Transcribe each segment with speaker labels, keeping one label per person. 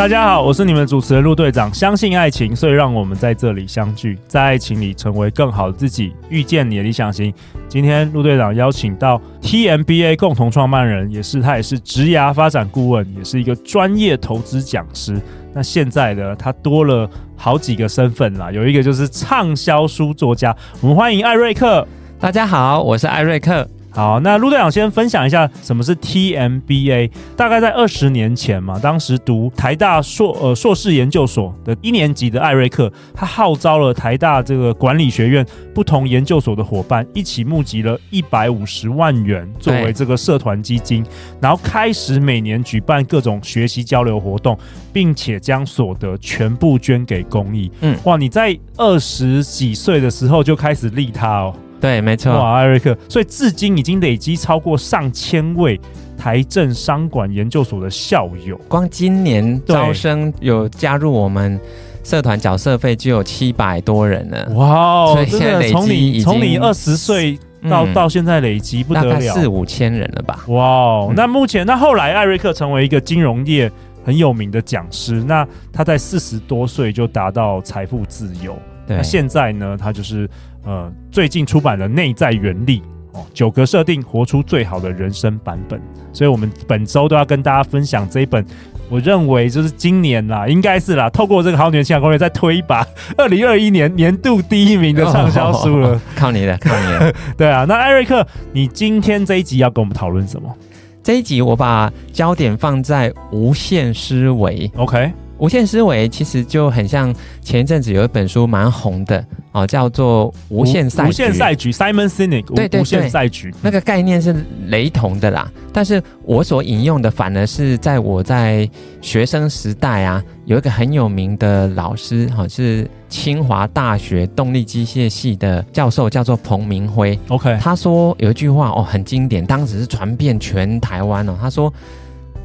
Speaker 1: 大家好，我是你们主持人陆队长。相信爱情，所以让我们在这里相聚，在爱情里成为更好的自己，遇见你的理想型。今天陆队长邀请到 TMBA 共同创办人，也是他也是职涯发展顾问，也是一个专业投资讲师。那现在呢，他多了好几个身份啦，有一个就是畅销书作家。我们欢迎艾瑞克。
Speaker 2: 大家好，我是艾瑞克。
Speaker 1: 好，那陆队长先分享一下什么是 TMBA。大概在二十年前嘛，当时读台大硕呃硕士研究所的一年级的艾瑞克，他号召了台大这个管理学院不同研究所的伙伴，一起募集了一百五十万元作为这个社团基金，然后开始每年举办各种学习交流活动，并且将所得全部捐给公益。嗯，哇，你在二十几岁的时候就开始利他哦。
Speaker 2: 对，没错。
Speaker 1: 哇，艾瑞克，所以至今已经累积超过上千位台政商管研究所的校友。
Speaker 2: 光今年招生有加入我们社团缴社费就有七百多人了。
Speaker 1: 哇，所以现在累积从你二十岁到、嗯、到现在累积不得了，
Speaker 2: 四五千人了吧？
Speaker 1: 哇，嗯、那目前那后来艾瑞克成为一个金融业很有名的讲师，那他在四十多岁就达到财富自由。对，那现在呢，他就是。呃，最近出版的《内在原力》哦，九格设定，活出最好的人生版本。所以，我们本周都要跟大家分享这一本，我认为就是今年啦，应该是啦，透过这个好女人情场攻略再推一把 二零二一年年度第一名的畅销书了。哦，
Speaker 2: 靠你了，靠你了。
Speaker 1: 对啊，那艾瑞克，你今天这一集要跟我们讨论什么？
Speaker 2: 这一集我把焦点放在无限思维。
Speaker 1: OK。
Speaker 2: 无限思维其实就很像前一阵子有一本书蛮红的哦，叫做《无限赛局》。无限
Speaker 1: 赛局，Simon Sinek。对对对，无限赛局
Speaker 2: 那个概念是雷同的啦。但是我所引用的反而是在我在学生时代啊，有一个很有名的老师，哈，是清华大学动力机械系的教授，叫做彭明辉。
Speaker 1: OK，
Speaker 2: 他说有一句话哦，很经典，当时是传遍全台湾哦。他说。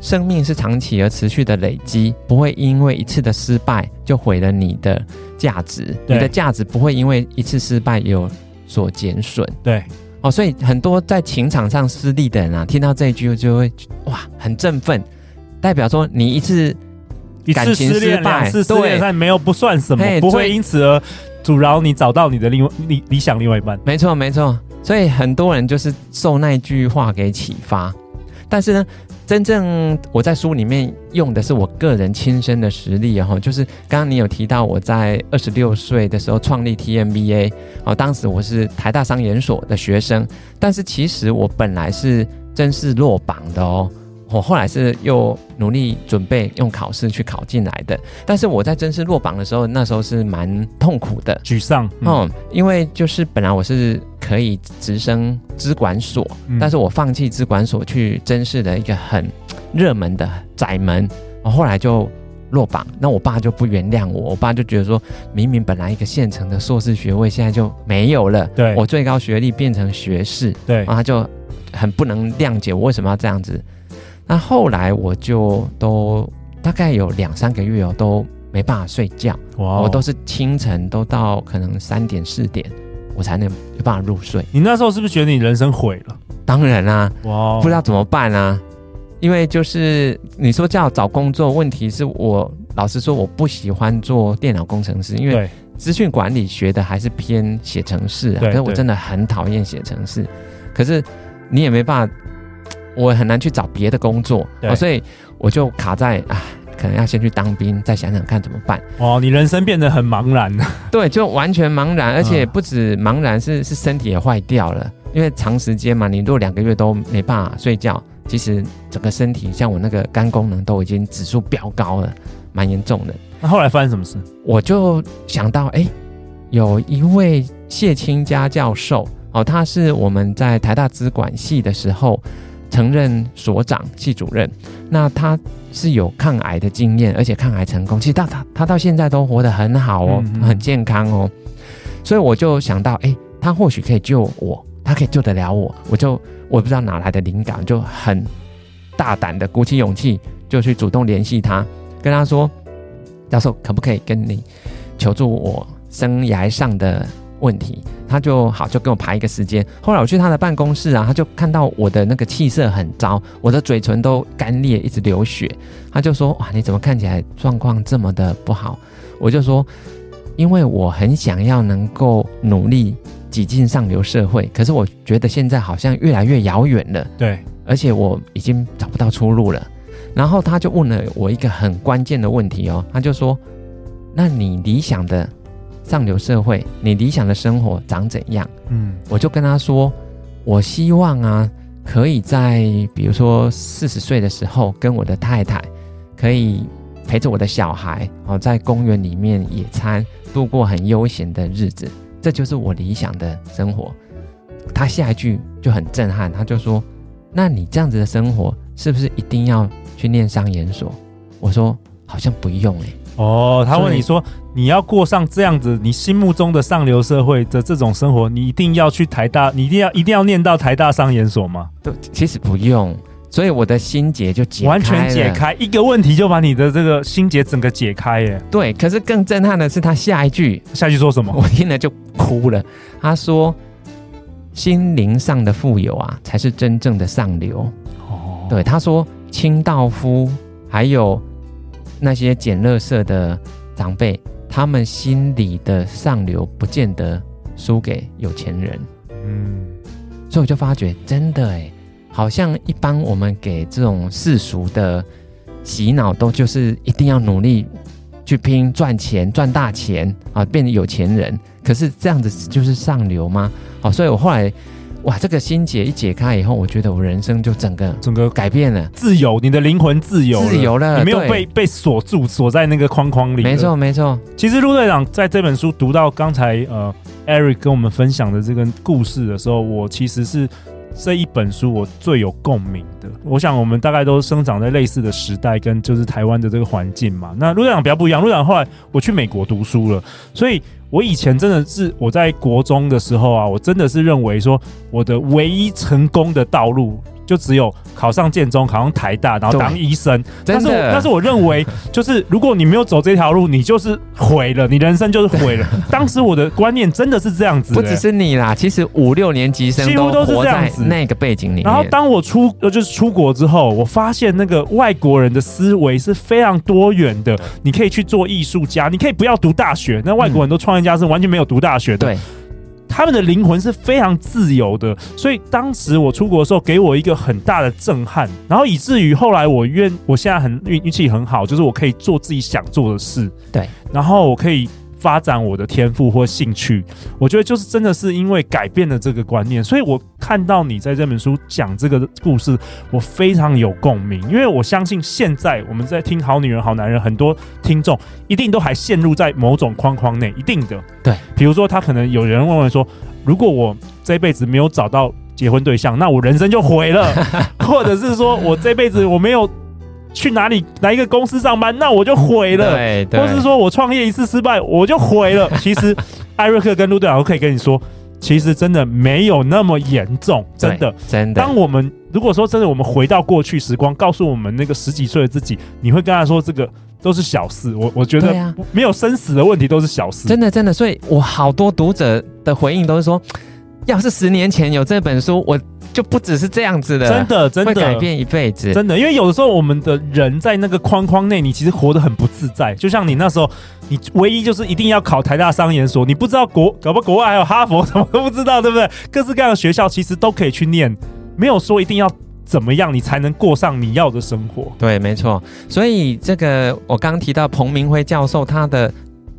Speaker 2: 生命是长期而持续的累积，不会因为一次的失败就毁了你的价值。你的价值不会因为一次失败有所减损。
Speaker 1: 对，
Speaker 2: 哦，所以很多在情场上失利的人啊，听到这一句就会哇，很振奋，代表说你一次感情失败，两
Speaker 1: 次失恋，但没有不算什么，不会因此而阻挠你找到你的另外理理想另外一半。
Speaker 2: 没错，没错。所以很多人就是受那句话给启发，但是呢。真正我在书里面用的是我个人亲身的实例，然后就是刚刚你有提到我在二十六岁的时候创立 TMBA，哦，当时我是台大商研所的学生，但是其实我本来是甄试落榜的哦。我后来是又努力准备用考试去考进来的，但是我在甄试落榜的时候，那时候是蛮痛苦的，
Speaker 1: 沮丧。
Speaker 2: 嗯，嗯，因为就是本来我是可以直升资管所，嗯，但是我放弃资管所去甄试的一个很热门的窄门，我后来就落榜。那我爸就不原谅我，我爸就觉得说，明明本来一个现成的硕士学位，现在就没有了，
Speaker 1: 对，
Speaker 2: 我最高学历变成学士，
Speaker 1: 对，
Speaker 2: 然后他就很不能谅解我为什么要这样子。那后来我就都大概有两三个月哦，都没办法睡觉。哇！我都是清晨都到可能三点四点，我才能有办法入睡。
Speaker 1: 你那时候是不是觉得你人生毁了？
Speaker 2: 当然啦、啊，哇！不知道怎么办啊？因为就是你说叫找工作，问题是我老实说我不喜欢做电脑工程师，因为资讯管理学的还是偏写程式啊。可是我真的很讨厌写程式，可是你也没办法。我很难去找别的工作，哦，所以我就卡在啊，可能要先去当兵，再想想看怎么办。
Speaker 1: 哦，你人生变得很茫然。
Speaker 2: 对，就完全茫然，而且不止茫然，是是身体也坏掉了。因为长时间嘛，你如果两个月都没办法睡觉，其实整个身体像我那个肝功能都已经指数飙高了，蛮严重的。
Speaker 1: 那后来发生什么事？
Speaker 2: 我就想到，哎，有一位谢清家教授，哦，他是我们在台大资管系的时候。曾任所长、系主任，那他是有抗癌的经验，而且抗癌成功。其实到他他到现在都活得很好哦，嗯嗯很健康哦。所以我就想到，哎，他或许可以救我他可以救得了我，我就我不知道哪来的灵感，就很大胆的鼓起勇气，就去主动联系他，跟他说：“教授，可不可以跟你求助我生涯上的问题？”他就好，就给我排一个时间。后来我去他的办公室啊，他就看到我的那个气色很糟，我的嘴唇都干裂，一直流血。他就说：“哇，你怎么看起来状况这么的不好？”我就说：“因为我很想要能够努力。”挤进上流社会，可是我觉得现在好像越来越遥远了。
Speaker 1: 对，
Speaker 2: 而且我已经找不到出路了。然后他就问了我一个很关键的问题哦，他就说：“那你理想的上流社会，你理想的生活长怎样？”嗯，我就跟他说：“我希望啊，可以在比如说四十岁的时候，跟我的太太可以陪着我的小孩哦，在公园里面野餐，度过很悠闲的日子。”这就是我理想的生活。他下一句就很震撼，他就说：“那你这样子的生活，是不是一定要去念商研所？”我说：“好像不用哎。”
Speaker 1: 哦，他问你说：“你要过上这样子，你心目中的上流社会的这种生活，你一定要去台大，你一定要一定要念到台大商研所吗？”
Speaker 2: 对，其实不用。所以我的心结就解开，
Speaker 1: 完全解开一个问题，就把你的这个心结整个解开耶。
Speaker 2: 对，可是更震撼的是他下一句，
Speaker 1: 下一句说什么？
Speaker 2: 我听了就哭了。他说：“心灵上的富有啊，才是真正的上流。”哦，对，他说清道夫还有那些捡垃圾的长辈，他们心里的上流不见得输给有钱人。嗯，所以我就发觉，真的哎。好像一般我们给这种世俗的洗脑，都就是一定要努力去拼赚钱、赚大钱啊，变成有钱人。可是这样子就是上流吗？好，所以我后来哇，这个心结一解开以后，我觉得我人生就整个整个改变了，
Speaker 1: 自由，你的灵魂自由，
Speaker 2: 自由了，
Speaker 1: 你没有被被锁住，锁在那个框框里。
Speaker 2: 没错，没错。
Speaker 1: 其实陆队长在这本书读到刚才呃，Eric 跟我们分享的这个故事的时候，我其实是。这一本书我最有共鸣的，我想我们大概都生长在类似的时代，跟就是台湾的这个环境嘛。那陆队长比较不一样，陆队长后来我去美国读书了，所以我以前真的是我在国中的时候啊，我真的是认为说我的唯一成功的道路。就只有考上建中，考上台大，然后当医生。但是，但是我认为，就是如果你没有走这条路，你就是毁了，你人生就是毁了。当时我的观念真的是这样子，
Speaker 2: 不只是你啦，其实五六年级生几乎都是这样子。那个背景里面，
Speaker 1: 然后当我出就是出国之后，我发现那个外国人的思维是非常多元的。你可以去做艺术家，你可以不要读大学。那外国很多创业家是完全没有读大学的。对。他们的灵魂是非常自由的，所以当时我出国的时候，给我一个很大的震撼，然后以至于后来我愿，我现在很运运气很好，就是我可以做自己想做的事，
Speaker 2: 对，
Speaker 1: 然后我可以。发展我的天赋或兴趣，我觉得就是真的是因为改变了这个观念，所以我看到你在这本书讲这个故事，我非常有共鸣。因为我相信现在我们在听《好女人好男人》，很多听众一定都还陷入在某种框框内，一定的。
Speaker 2: 对，
Speaker 1: 比如说他可能有人问问说，如果我这辈子没有找到结婚对象，那我人生就毁了；或者是说我这辈子我没有。去哪里哪一个公司上班，那我就毁了。或是说我创业一次失败，我就毁了。其实艾瑞克跟陆队长都可以跟你说，其实真的没有那么严重，真的
Speaker 2: 真的。
Speaker 1: 当我们如果说真的，我们回到过去时光，告诉我们那个十几岁的自己，你会跟他说这个都是小事。我我觉得没有生死的问题都是小事，
Speaker 2: 真的真的。所以我好多读者的回应都是说，要是十年前有这本书，我。就不只是这样子的，
Speaker 1: 真的，真的会
Speaker 2: 改变一辈子，
Speaker 1: 真的。因为有的时候我们的人在那个框框内，你其实活得很不自在。就像你那时候，你唯一就是一定要考台大商研所，你不知道国搞不好国外还有哈佛，什么都不知道，对不对？各式各样的学校其实都可以去念，没有说一定要怎么样你才能过上你要的生活。
Speaker 2: 对，没错。所以这个我刚刚提到彭明辉教授他的。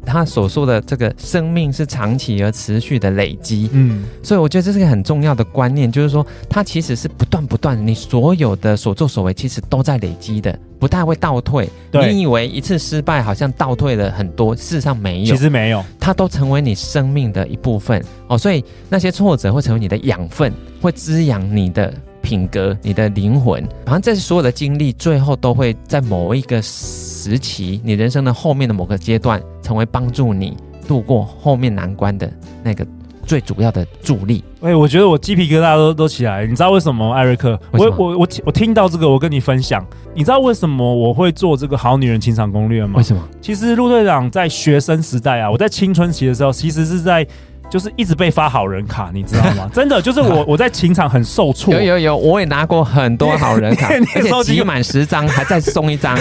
Speaker 2: 他所说的这个生命是长期而持续的累积，嗯，所以我觉得这是一个很重要的观念，就是说它其实是不断不断，你所有的所作所为其实都在累积的，不太会倒退。你以为一次失败好像倒退了很多，事实上没有，
Speaker 1: 其实没有，
Speaker 2: 它都成为你生命的一部分哦。所以那些挫折会成为你的养分，会滋养你的。品格，你的灵魂，好像这所有的经历，最后都会在某一个时期，你人生的后面的某个阶段，成为帮助你度过后面难关的那个最主要的助力。
Speaker 1: 哎、欸，我觉得我鸡皮疙瘩都都起来，你知道为什么？艾瑞克，我我我我听到这个，我跟你分享，你知道为什么我会做这个好女人情场攻略吗？
Speaker 2: 为什么？
Speaker 1: 其实陆队长在学生时代啊，我在青春期的时候，其实是在。就是一直被发好人卡，你知道吗？真的，就是我 我在情场很受挫。
Speaker 2: 有有有，我也拿过很多好人卡，而且集满十张还再送一张，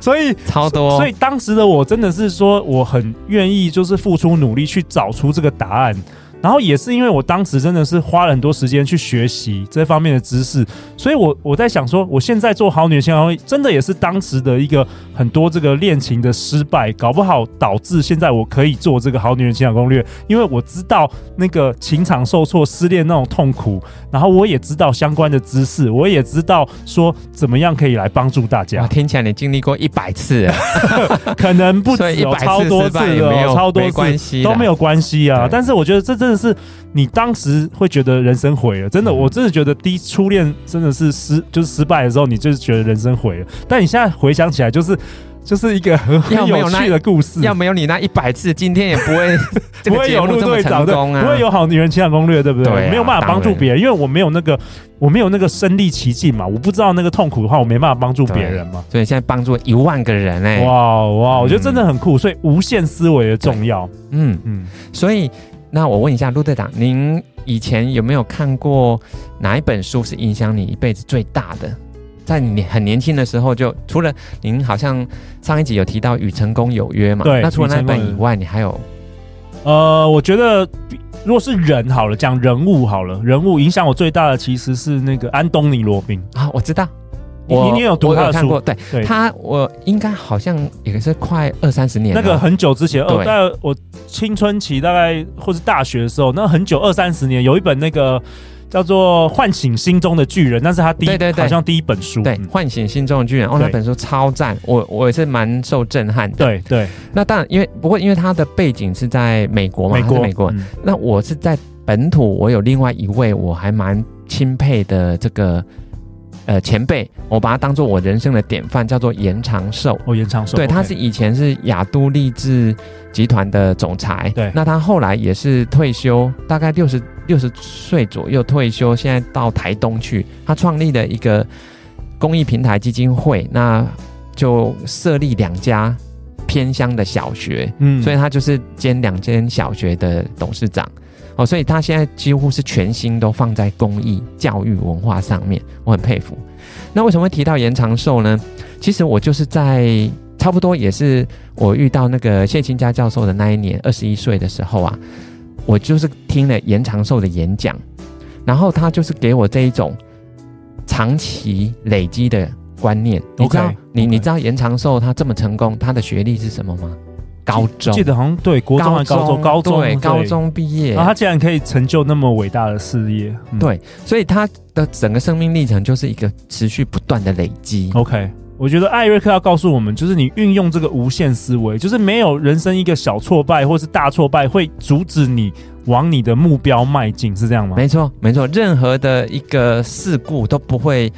Speaker 1: 所以
Speaker 2: 超多。
Speaker 1: 所以当时的我真的是说，我很愿意就是付出努力去找出这个答案。然后也是因为我当时真的是花了很多时间去学习这方面的知识，所以我我在想说，我现在做好女人情场攻略，真的也是当时的一个很多这个恋情的失败，搞不好导致现在我可以做这个好女人情感攻略，因为我知道那个情场受挫、失恋那种痛苦，然后我也知道相关的知识，我也知道说怎么样可以来帮助大家。
Speaker 2: 听起来你经历过一百次，
Speaker 1: 可能不止有超多次了，超多次都没有关系啊。但是我觉得这这真的。是你当时会觉得人生毁了，真的，我真的觉得第一初恋真的是失，就是失败的时候，你就是觉得人生毁了。但你现在回想起来，就是就是一个很很有趣的故事。
Speaker 2: 要没有你那一百次，今天也不会
Speaker 1: 不会有陆队长的，不会有好女人情感攻略，对不对？没有办法帮助别人，因为我没有那个我没有那个身历其境嘛，我不知道那个痛苦的话，我没办法帮助别人嘛。
Speaker 2: 所以现在帮助一万个人哎，
Speaker 1: 哇哇，我觉得真的很酷。所以无限思维的重要，
Speaker 2: 嗯嗯，所以。那我问一下陆队长，您以前有没有看过哪一本书是影响你一辈子最大的？在你很年轻的时候就，就除了您好像上一集有提到《与成功有约》嘛？
Speaker 1: 对。
Speaker 2: 那除了那本以外，你还有？
Speaker 1: 呃，我觉得如果是人好了，讲人物好了，人物影响我最大的其实是那个安东尼罗宾
Speaker 2: 啊，我知道。
Speaker 1: 我你有读他的书？
Speaker 2: 过？对，对。他我应该好像也是快二三十年，
Speaker 1: 那个很久之前，哦，在我青春期大概或是大学的时候，那很久二三十年，有一本那个叫做《唤醒心中的巨人》，那是他第一，对对对，好像第一本书，
Speaker 2: 对，《唤醒心中的巨人》哦，那本书超赞，我我也是蛮受震撼的。
Speaker 1: 对对，
Speaker 2: 那当然，因为不过因为他的背景是在美国嘛，美国美国，嗯，那我是在本土，我有另外一位我还蛮钦佩的这个。呃，前辈，我把他当做我人生的典范，叫做延长寿。
Speaker 1: 哦，严长寿，
Speaker 2: 对，他是以前是亚都励志集团的总裁。
Speaker 1: 对，
Speaker 2: 那他后来也是退休，大概六十六十岁左右退休，现在到台东去，他创立了一个公益平台基金会，那就设立两家偏乡的小学，嗯，所以他就是兼两间小学的董事长。哦，所以他现在几乎是全心都放在公益、教育、文化上面，我很佩服。那为什么会提到延长寿呢？其实我就是在差不多也是我遇到那个谢清佳教授的那一年，二十一岁的时候啊，我就是听了延长寿的演讲，然后他就是给我这一种长期累积的观念。你知道，你你知道延长寿他这么成功，他的学历是什么吗？高中
Speaker 1: 记得好像对国中还高中高中
Speaker 2: 对高中毕业，
Speaker 1: 然后他竟然可以成就那么伟大的事业，
Speaker 2: 嗯、对，所以他的整个生命历程就是一个持续不断的累积。
Speaker 1: OK，我觉得艾瑞克要告诉我们，就是你运用这个无限思维，就是没有人生一个小挫败或是大挫败会阻止你往你的目标迈进，是这样吗？
Speaker 2: 没错，没错，任何的一个事故都不会。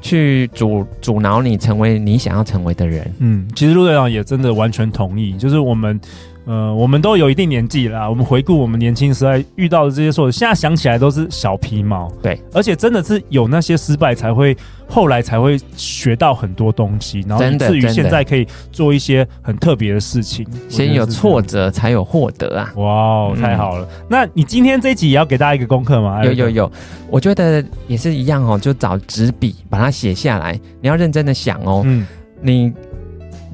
Speaker 2: 去阻阻挠你成为你想要成为的人。
Speaker 1: 嗯，其实陆队长也真的完全同意，就是我们。呃，我们都有一定年纪了，我们回顾我们年轻时代遇到的这些错，现在想起来都是小皮毛。
Speaker 2: 对，
Speaker 1: 而且真的是有那些失败，才会后来才会学到很多东西，然后以至于现在可以做一些很特别的事情。
Speaker 2: 先有挫折，才有获得啊！
Speaker 1: 哇，太好了！嗯、那你今天这一集也要给大家一个功课吗？
Speaker 2: 有有有，我觉得也是一样哦，就找纸笔把它写下来，你要认真的想哦。嗯，你。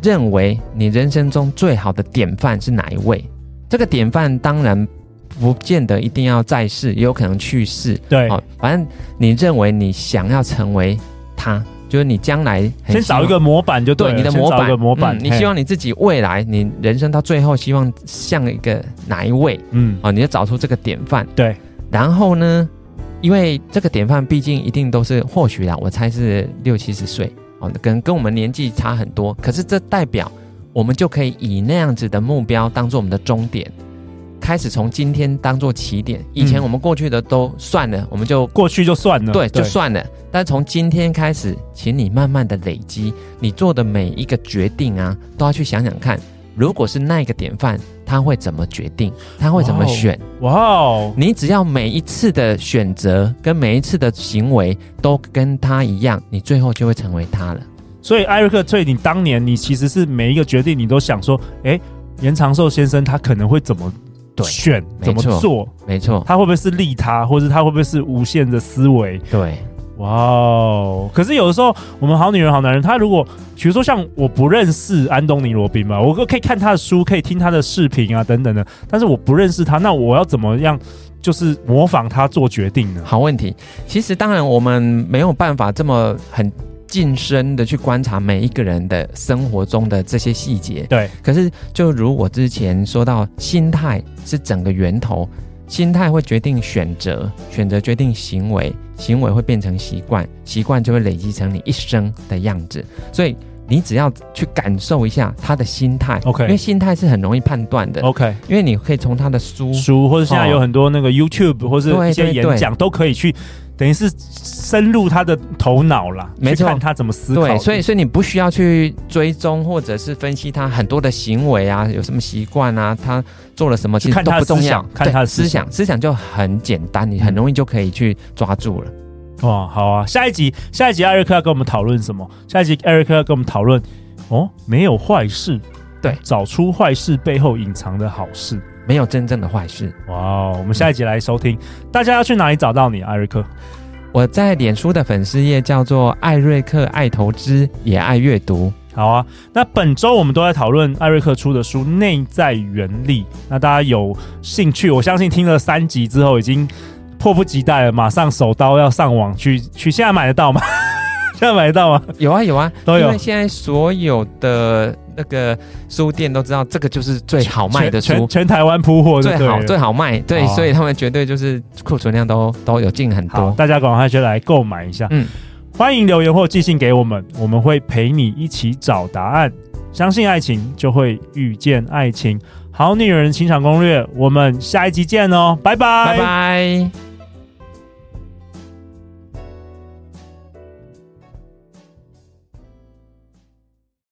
Speaker 2: 认为你人生中最好的典范是哪一位？这个典范当然不见得一定要在世，也有可能去世。
Speaker 1: 对，哦，
Speaker 2: 反正你认为你想要成为他，就是你将来
Speaker 1: 先找一个模板就对，
Speaker 2: 对，你的模板，
Speaker 1: 模板，
Speaker 2: 嗯，你希望你自己未来你人生到最后希望像一个哪一位？嗯，哦，你就找出这个典范。
Speaker 1: 对，
Speaker 2: 然后呢，因为这个典范毕竟一定都是或许啦，我猜是六七十岁。哦，跟跟我们年纪差很多，可是这代表我们就可以以那样子的目标当做我们的终点，开始从今天当做起点。以前我们过去的都算了，嗯、我们就
Speaker 1: 过去就算了，
Speaker 2: 对，就算了。但从今天开始，请你慢慢的累积，你做的每一个决定啊，都要去想想看，如果是那个典范，他会怎么决定，他会怎么选。
Speaker 1: 哇哦！
Speaker 2: 你只要每一次的选择跟每一次的行为都跟他一样，你最后就会成为他了。
Speaker 1: 所以艾瑞克，翠你当年你其实是每一个决定，你都想说，哎，严长寿先生他可能会怎么选，怎么做？
Speaker 2: 没错，
Speaker 1: 他会不会是利他，或者他会不会是无限的思维？
Speaker 2: 对。
Speaker 1: 哇哦！可是有的时候，我们好女人、好男人，他如果比如说像我不认识安东尼·罗宾嘛，我可以看他的书，可以听他的视频啊等等的，但是我不认识他，那我要怎么样就是模仿他做决定呢？
Speaker 2: 好问题。其实当然我们没有办法这么很近身的去观察每一个人的生活中的这些细节。
Speaker 1: 对。
Speaker 2: 可是就如我之前说到，心态是整个源头。心态会决定选择，选择决定行为，行为会变成习惯，习惯就会累积成你一生的样子。所以你只要去感受一下他的心态
Speaker 1: ，OK，
Speaker 2: 因为心态是很容易判断的
Speaker 1: ，OK，
Speaker 2: 因为你可以从他的书
Speaker 1: 书，或者现在有很多那个 YouTube、哦、或者一些演讲都可以去。等于是深入他的头脑啦，没错，看他怎么思考。
Speaker 2: 对，所以所以你不需要去追踪或者是分析他很多的行为啊，有什么习惯啊，他做了什么，其实都不重要。
Speaker 1: 看他的思想，
Speaker 2: 思想就很简单，你很容易就可以去抓住了。
Speaker 1: 嗯、哇，好啊！下一集，下一集艾瑞克要跟我们讨论什么？下一集艾瑞克要跟我们讨论哦，没有坏事，
Speaker 2: 对，
Speaker 1: 找出坏事背后隐藏的好事。
Speaker 2: 没有真正的坏事。
Speaker 1: 哇哦！我们下一集来收听。嗯、大家要去哪里找到你，艾瑞克？
Speaker 2: 我在脸书的粉丝页叫做艾瑞克爱投资，也爱阅读。
Speaker 1: 好啊，那本周我们都在讨论艾瑞克出的书《内在原力》。那大家有兴趣，我相信听了三集之后，已经迫不及待了，马上手刀要上网去 去。现在买得到吗？现在买得到吗？
Speaker 2: 有啊有啊，
Speaker 1: 都有。
Speaker 2: 因为现在所有的那个书店都知道，这个就是最好卖的书，
Speaker 1: 全，台湾铺货
Speaker 2: 最好最好卖。对，哦、所以他们绝对就是库存量都都有进很多。
Speaker 1: 大家赶快就来购买一下。嗯，欢迎留言或寄信给我们，我们会陪你一起找答案。相信爱情，就会遇见爱情。好女人情场攻略，我们下一集见哦，拜拜，
Speaker 2: 拜拜。